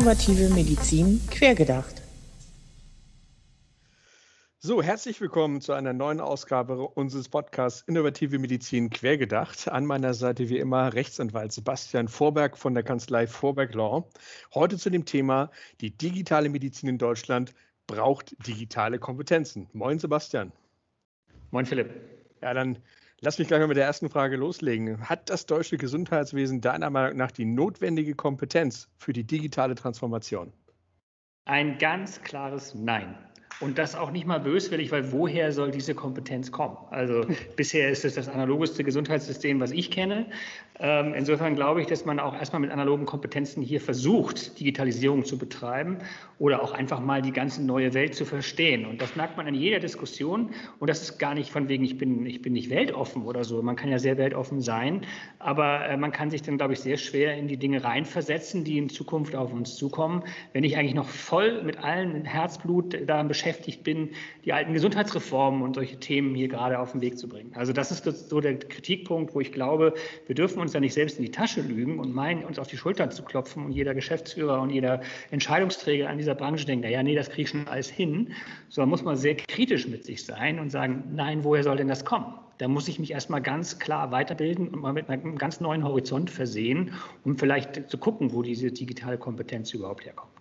Innovative Medizin quergedacht. So, herzlich willkommen zu einer neuen Ausgabe unseres Podcasts Innovative Medizin quergedacht. An meiner Seite wie immer Rechtsanwalt Sebastian Vorberg von der Kanzlei Vorberg Law. Heute zu dem Thema die digitale Medizin in Deutschland braucht digitale Kompetenzen. Moin Sebastian. Moin Philipp. Ja, dann Lass mich gleich mal mit der ersten Frage loslegen. Hat das deutsche Gesundheitswesen deiner Meinung nach die notwendige Kompetenz für die digitale Transformation? Ein ganz klares Nein. Und das auch nicht mal böswillig, weil woher soll diese Kompetenz kommen? Also bisher ist es das analogeste Gesundheitssystem, was ich kenne. Ähm, insofern glaube ich, dass man auch erstmal mit analogen Kompetenzen hier versucht, Digitalisierung zu betreiben oder auch einfach mal die ganze neue Welt zu verstehen. Und das merkt man in jeder Diskussion. Und das ist gar nicht von wegen, ich bin, ich bin nicht weltoffen oder so. Man kann ja sehr weltoffen sein, aber äh, man kann sich dann, glaube ich, sehr schwer in die Dinge reinversetzen, die in Zukunft auf uns zukommen. Wenn ich eigentlich noch voll mit allen Herzblut daran beschäftigt bin, die alten Gesundheitsreformen und solche Themen hier gerade auf den Weg zu bringen. Also das ist so der Kritikpunkt, wo ich glaube, wir dürfen uns ja nicht selbst in die Tasche lügen und meinen, uns auf die Schulter zu klopfen und jeder Geschäftsführer und jeder Entscheidungsträger an dieser Branche denkt, naja, nee, das kriege ich schon alles hin, sondern muss man sehr kritisch mit sich sein und sagen, nein, woher soll denn das kommen? Da muss ich mich erstmal ganz klar weiterbilden und mal mit einem ganz neuen Horizont versehen, um vielleicht zu gucken, wo diese digitale Kompetenz überhaupt herkommt.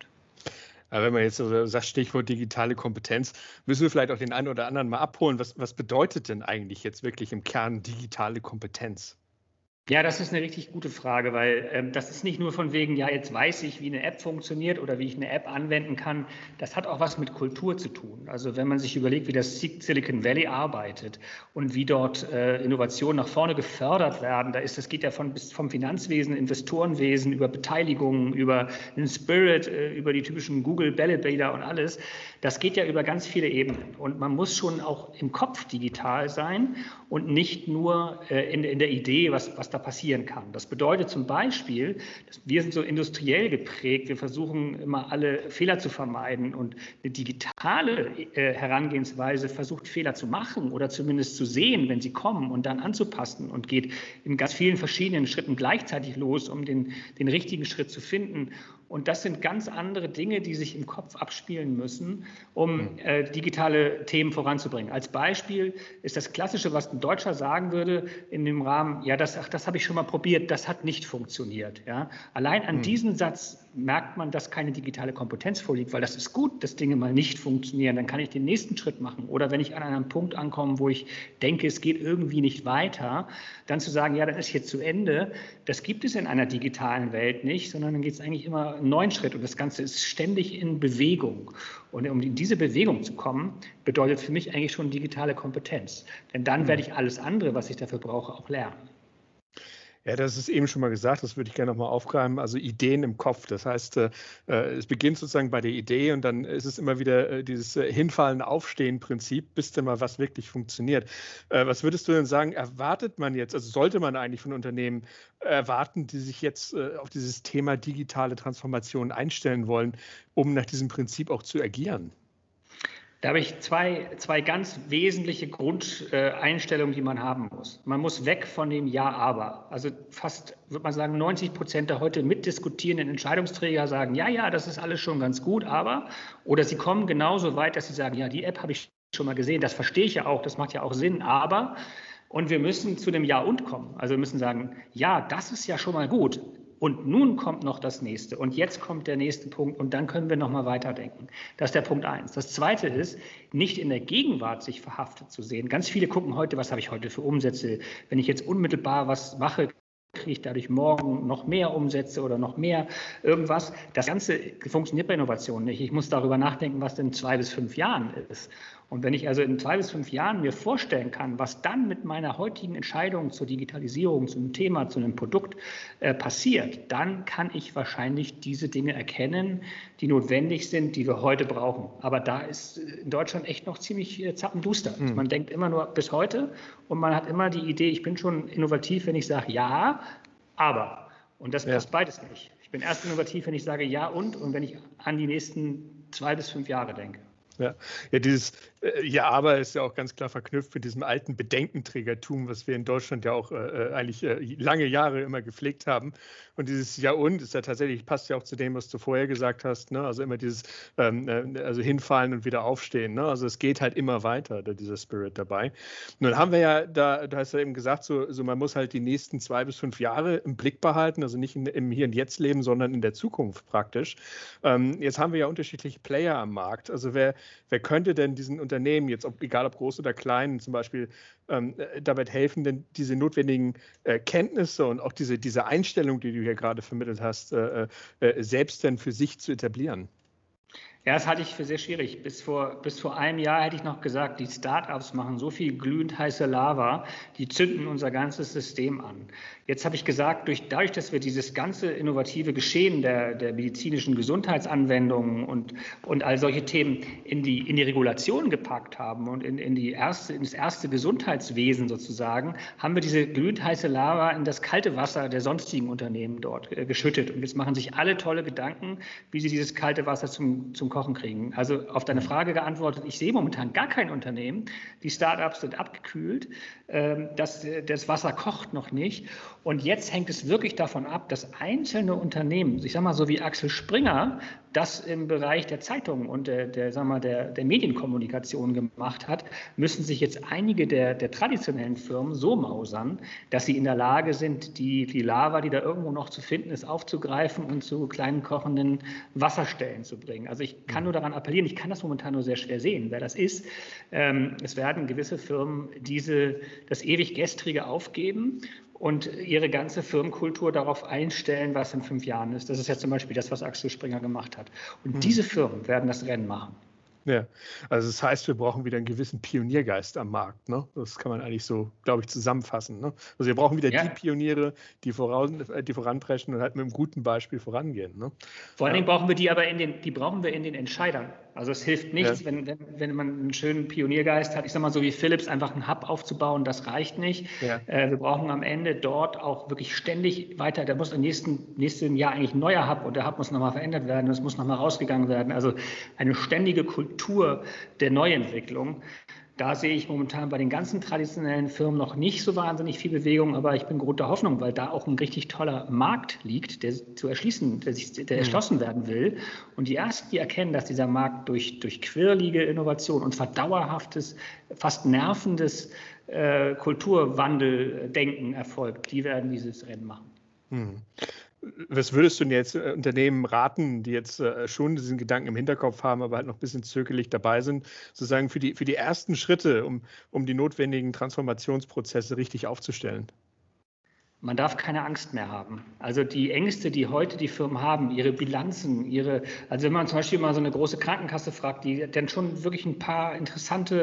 Aber wenn man jetzt so sagt, Stichwort digitale Kompetenz, müssen wir vielleicht auch den einen oder anderen mal abholen. Was, was bedeutet denn eigentlich jetzt wirklich im Kern digitale Kompetenz? Ja, das ist eine richtig gute Frage, weil ähm, das ist nicht nur von wegen, ja, jetzt weiß ich, wie eine App funktioniert oder wie ich eine App anwenden kann. Das hat auch was mit Kultur zu tun. Also wenn man sich überlegt, wie das Silicon Valley arbeitet und wie dort äh, Innovationen nach vorne gefördert werden, da ist das geht ja von bis vom Finanzwesen, Investorenwesen über Beteiligungen, über den Spirit, äh, über die typischen Google Bilder und alles. Das geht ja über ganz viele Ebenen und man muss schon auch im Kopf digital sein und nicht nur äh, in, in der Idee, was was da passieren kann. Das bedeutet zum Beispiel, wir sind so industriell geprägt, wir versuchen immer alle Fehler zu vermeiden und eine digitale äh, Herangehensweise versucht Fehler zu machen oder zumindest zu sehen, wenn sie kommen und dann anzupassen und geht in ganz vielen verschiedenen Schritten gleichzeitig los, um den, den richtigen Schritt zu finden. Und das sind ganz andere Dinge, die sich im Kopf abspielen müssen, um hm. äh, digitale Themen voranzubringen. Als Beispiel ist das Klassische, was ein Deutscher sagen würde in dem Rahmen, ja, das, ach, das habe ich schon mal probiert, das hat nicht funktioniert. Ja? Allein an hm. diesem Satz merkt man, dass keine digitale Kompetenz vorliegt, weil das ist gut, dass Dinge mal nicht funktionieren. Dann kann ich den nächsten Schritt machen. Oder wenn ich an einem Punkt ankomme, wo ich denke, es geht irgendwie nicht weiter, dann zu sagen, ja, das ist jetzt zu Ende, das gibt es in einer digitalen Welt nicht, sondern dann geht es eigentlich immer einen neuen Schritt und das Ganze ist ständig in Bewegung. Und um in diese Bewegung zu kommen, bedeutet für mich eigentlich schon digitale Kompetenz. Denn dann werde ich alles andere, was ich dafür brauche, auch lernen. Ja, das ist eben schon mal gesagt, das würde ich gerne nochmal aufgreifen. Also Ideen im Kopf. Das heißt, äh, äh, es beginnt sozusagen bei der Idee und dann ist es immer wieder äh, dieses äh, Hinfallen, Aufstehen-Prinzip, bis dann mal was wirklich funktioniert. Äh, was würdest du denn sagen, erwartet man jetzt, also sollte man eigentlich von Unternehmen erwarten, die sich jetzt äh, auf dieses Thema digitale Transformation einstellen wollen, um nach diesem Prinzip auch zu agieren? Da habe ich zwei, zwei ganz wesentliche Grundeinstellungen, die man haben muss. Man muss weg von dem Ja, aber. Also fast, würde man sagen, 90 Prozent der heute mitdiskutierenden Entscheidungsträger sagen, ja, ja, das ist alles schon ganz gut, aber. Oder sie kommen genauso weit, dass sie sagen, ja, die App habe ich schon mal gesehen, das verstehe ich ja auch, das macht ja auch Sinn, aber. Und wir müssen zu dem Ja und kommen. Also wir müssen sagen, ja, das ist ja schon mal gut. Und nun kommt noch das nächste. Und jetzt kommt der nächste Punkt. Und dann können wir noch mal weiterdenken. Das ist der Punkt eins. Das zweite ist, nicht in der Gegenwart sich verhaftet zu sehen. Ganz viele gucken heute, was habe ich heute für Umsätze? Wenn ich jetzt unmittelbar was mache, kriege ich dadurch morgen noch mehr Umsätze oder noch mehr irgendwas. Das Ganze funktioniert bei Innovation nicht. Ich muss darüber nachdenken, was in zwei bis fünf Jahren ist. Und wenn ich also in zwei bis fünf Jahren mir vorstellen kann, was dann mit meiner heutigen Entscheidung zur Digitalisierung, zu einem Thema, zu einem Produkt äh, passiert, dann kann ich wahrscheinlich diese Dinge erkennen, die notwendig sind, die wir heute brauchen. Aber da ist in Deutschland echt noch ziemlich äh, zappenduster. Mhm. Man denkt immer nur bis heute und man hat immer die Idee, ich bin schon innovativ, wenn ich sage ja, aber. Und das ja. passt beides nicht. Ich bin erst innovativ, wenn ich sage ja und und wenn ich an die nächsten zwei bis fünf Jahre denke. Ja, ja dieses äh, Ja, aber ist ja auch ganz klar verknüpft mit diesem alten Bedenkenträgertum, was wir in Deutschland ja auch äh, äh eigentlich äh, lange Jahre immer gepflegt haben. Und dieses Ja und ist ja tatsächlich, passt ja auch zu dem, was du vorher gesagt hast. Ne? Also immer dieses ähm, äh, also hinfallen und wieder aufstehen. Ne? Also es geht halt immer weiter, da, dieser Spirit dabei. Nun haben wir ja, da, du hast ja eben gesagt, so, so man muss halt die nächsten zwei bis fünf Jahre im Blick behalten, also nicht in, im Hier und Jetzt leben, sondern in der Zukunft praktisch. Ähm, jetzt haben wir ja unterschiedliche Player am Markt. Also wer wer könnte denn diesen Unternehmen, jetzt ob, egal ob groß oder klein, zum Beispiel ähm, äh, damit helfen, denn diese notwendigen äh, Kenntnisse und auch diese, diese Einstellung, die du hier gerade vermittelt hast, äh, äh, äh selbst denn für sich zu etablieren? Ja, das halte ich für sehr schwierig. Bis vor, bis vor einem Jahr hätte ich noch gesagt, die Startups machen so viel glühend heiße Lava, die zünden unser ganzes System an. Jetzt habe ich gesagt, durch, dadurch, dass wir dieses ganze innovative Geschehen der, der medizinischen Gesundheitsanwendungen und, und all solche Themen in die, in die Regulation gepackt haben und in, in, die erste, in das erste Gesundheitswesen sozusagen, haben wir diese glühend heiße Lava in das kalte Wasser der sonstigen Unternehmen dort äh, geschüttet. Und jetzt machen sich alle tolle Gedanken, wie sie dieses kalte Wasser zum, zum Kochen kriegen. Also auf deine Frage geantwortet, ich sehe momentan gar kein Unternehmen. Die Startups sind abgekühlt. Ähm, das, das Wasser kocht noch nicht. Und jetzt hängt es wirklich davon ab, dass einzelne Unternehmen, ich sage mal so wie Axel Springer, das im Bereich der Zeitungen und der, der, sag mal, der, der Medienkommunikation gemacht hat, müssen sich jetzt einige der, der traditionellen Firmen so mausern, dass sie in der Lage sind, die, die Lava, die da irgendwo noch zu finden ist, aufzugreifen und zu kleinen kochenden Wasserstellen zu bringen. Also ich kann nur daran appellieren, ich kann das momentan nur sehr schwer sehen, wer das ist. Ähm, es werden gewisse Firmen diese, das ewig Gestrige aufgeben und ihre ganze Firmenkultur darauf einstellen, was in fünf Jahren ist. Das ist ja zum Beispiel das, was Axel Springer gemacht hat. Und mhm. diese Firmen werden das Rennen machen. Ja, also das heißt, wir brauchen wieder einen gewissen Pioniergeist am Markt. Ne? Das kann man eigentlich so, glaube ich, zusammenfassen. Ne? Also wir brauchen wieder ja. die Pioniere, die, voran, die voranpreschen und halt mit einem guten Beispiel vorangehen. Ne? Vor allen Dingen brauchen wir die aber in den, die brauchen wir in den Entscheidern. Also es hilft nichts, ja. wenn, wenn, wenn man einen schönen Pioniergeist hat, ich sage mal so wie Philips, einfach einen Hub aufzubauen, das reicht nicht. Ja. Äh, wir brauchen am Ende dort auch wirklich ständig weiter, da muss im nächsten, nächsten Jahr eigentlich ein neuer Hub und der Hub muss nochmal verändert werden, es muss nochmal rausgegangen werden. Also eine ständige Kultur der Neuentwicklung. Da sehe ich momentan bei den ganzen traditionellen Firmen noch nicht so wahnsinnig viel Bewegung, aber ich bin guter Hoffnung, weil da auch ein richtig toller Markt liegt, der zu erschließen, der, sich, der mhm. erschlossen werden will. Und die ersten, die erkennen, dass dieser Markt durch, durch quirlige Innovation und verdauerhaftes, fast nervendes äh, Kulturwandeldenken erfolgt, die werden dieses Rennen machen. Hm. Was würdest du denn jetzt äh, Unternehmen raten, die jetzt äh, schon diesen Gedanken im Hinterkopf haben, aber halt noch ein bisschen zögerlich dabei sind, sozusagen für die, für die ersten Schritte, um, um die notwendigen Transformationsprozesse richtig aufzustellen? Man darf keine Angst mehr haben. Also die Ängste, die heute die Firmen haben, ihre Bilanzen, ihre, also wenn man zum Beispiel mal so eine große Krankenkasse fragt, die dann schon wirklich ein paar interessante,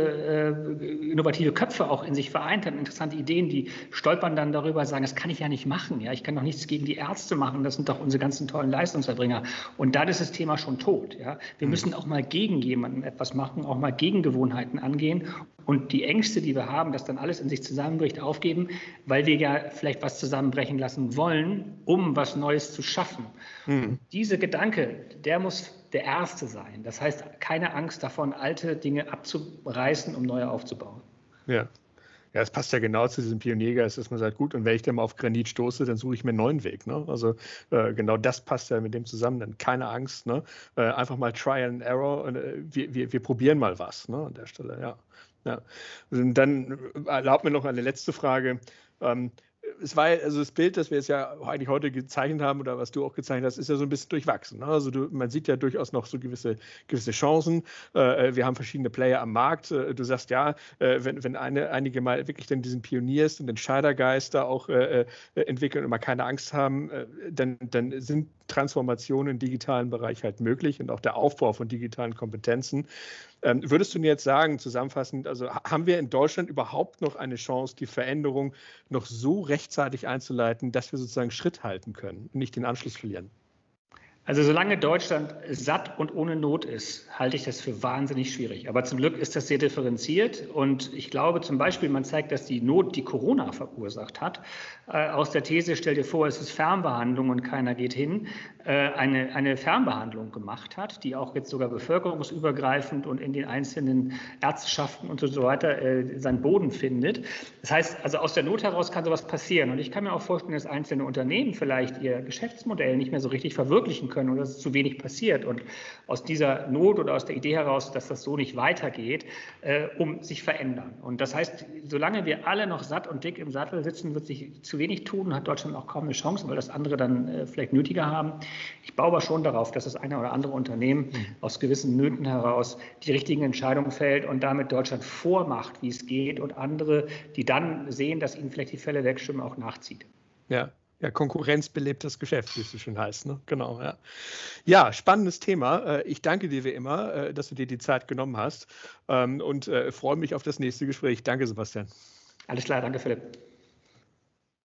äh, innovative Köpfe auch in sich vereint hat, interessante Ideen, die stolpern dann darüber, sagen, das kann ich ja nicht machen. Ja, ich kann doch nichts gegen die Ärzte machen. Das sind doch unsere ganzen tollen Leistungserbringer. Und dann ist das Thema schon tot. Ja, wir mhm. müssen auch mal gegen jemanden etwas machen, auch mal gegen Gewohnheiten angehen und die Ängste, die wir haben, dass dann alles in sich zusammenbricht, aufgeben, weil wir ja vielleicht was zusammenbrechen lassen wollen, um was Neues zu schaffen. Mhm. Diese Gedanke, der muss der erste sein. Das heißt, keine Angst davon, alte Dinge abzureißen, um neue aufzubauen. Ja. Ja, es passt ja genau zu diesem Pioniergeist, dass man sagt, gut, und wenn ich dann mal auf Granit stoße, dann suche ich mir einen neuen Weg. Ne? Also äh, genau das passt ja mit dem zusammen. Dann keine Angst, ne? Äh, einfach mal Try and Error und äh, wir, wir, wir probieren mal was ne? an der Stelle, ja. Ja. Und dann erlaubt mir noch eine letzte Frage. Ähm, es war also das Bild, das wir jetzt ja eigentlich heute gezeichnet haben oder was du auch gezeichnet hast, ist ja so ein bisschen durchwachsen. Ne? Also du, man sieht ja durchaus noch so gewisse, gewisse Chancen. Äh, wir haben verschiedene Player am Markt. Äh, du sagst ja, äh, wenn, wenn eine, einige mal wirklich dann diesen Pioniers- und Entscheidergeist da auch äh, äh, entwickeln und mal keine Angst haben, äh, dann, dann sind Transformationen im digitalen Bereich halt möglich und auch der Aufbau von digitalen Kompetenzen. Ähm, würdest du mir jetzt sagen, zusammenfassend, also haben wir in Deutschland überhaupt noch eine Chance, die Veränderung noch so rechtzeitig einzuleiten, dass wir sozusagen Schritt halten können und nicht den Anschluss verlieren? Also solange Deutschland satt und ohne Not ist, halte ich das für wahnsinnig schwierig. Aber zum Glück ist das sehr differenziert. Und ich glaube zum Beispiel, man zeigt, dass die Not, die Corona verursacht hat, äh, aus der These, stell dir vor, es ist Fernbehandlung und keiner geht hin, äh, eine, eine Fernbehandlung gemacht hat, die auch jetzt sogar bevölkerungsübergreifend und in den einzelnen Ärzteschaften und so weiter äh, seinen Boden findet. Das heißt, also aus der Not heraus kann sowas passieren. Und ich kann mir auch vorstellen, dass einzelne Unternehmen vielleicht ihr Geschäftsmodell nicht mehr so richtig verwirklichen können oder dass es zu wenig passiert. Und aus dieser Not oder aus der Idee heraus, dass das so nicht weitergeht, äh, um sich verändern. Und das heißt, solange wir alle noch satt und dick im Sattel sitzen, wird sich zu wenig tun, hat Deutschland auch kaum eine Chance, weil das andere dann äh, vielleicht nötiger haben. Ich baue aber schon darauf, dass das eine oder andere Unternehmen mhm. aus gewissen Nöten heraus die richtigen Entscheidungen fällt und damit Deutschland vormacht, wie es geht und andere, die dann sehen, dass ihnen vielleicht die Fälle wegstimmen, auch nachzieht. Ja, ja, Konkurrenz belebt das Geschäft, wie es so schön heißt. Ne? Genau, ja. Ja, spannendes Thema. Äh, ich danke dir wie immer, äh, dass du dir die Zeit genommen hast ähm, und äh, freue mich auf das nächste Gespräch. Danke, Sebastian. Alles klar, danke, Philipp.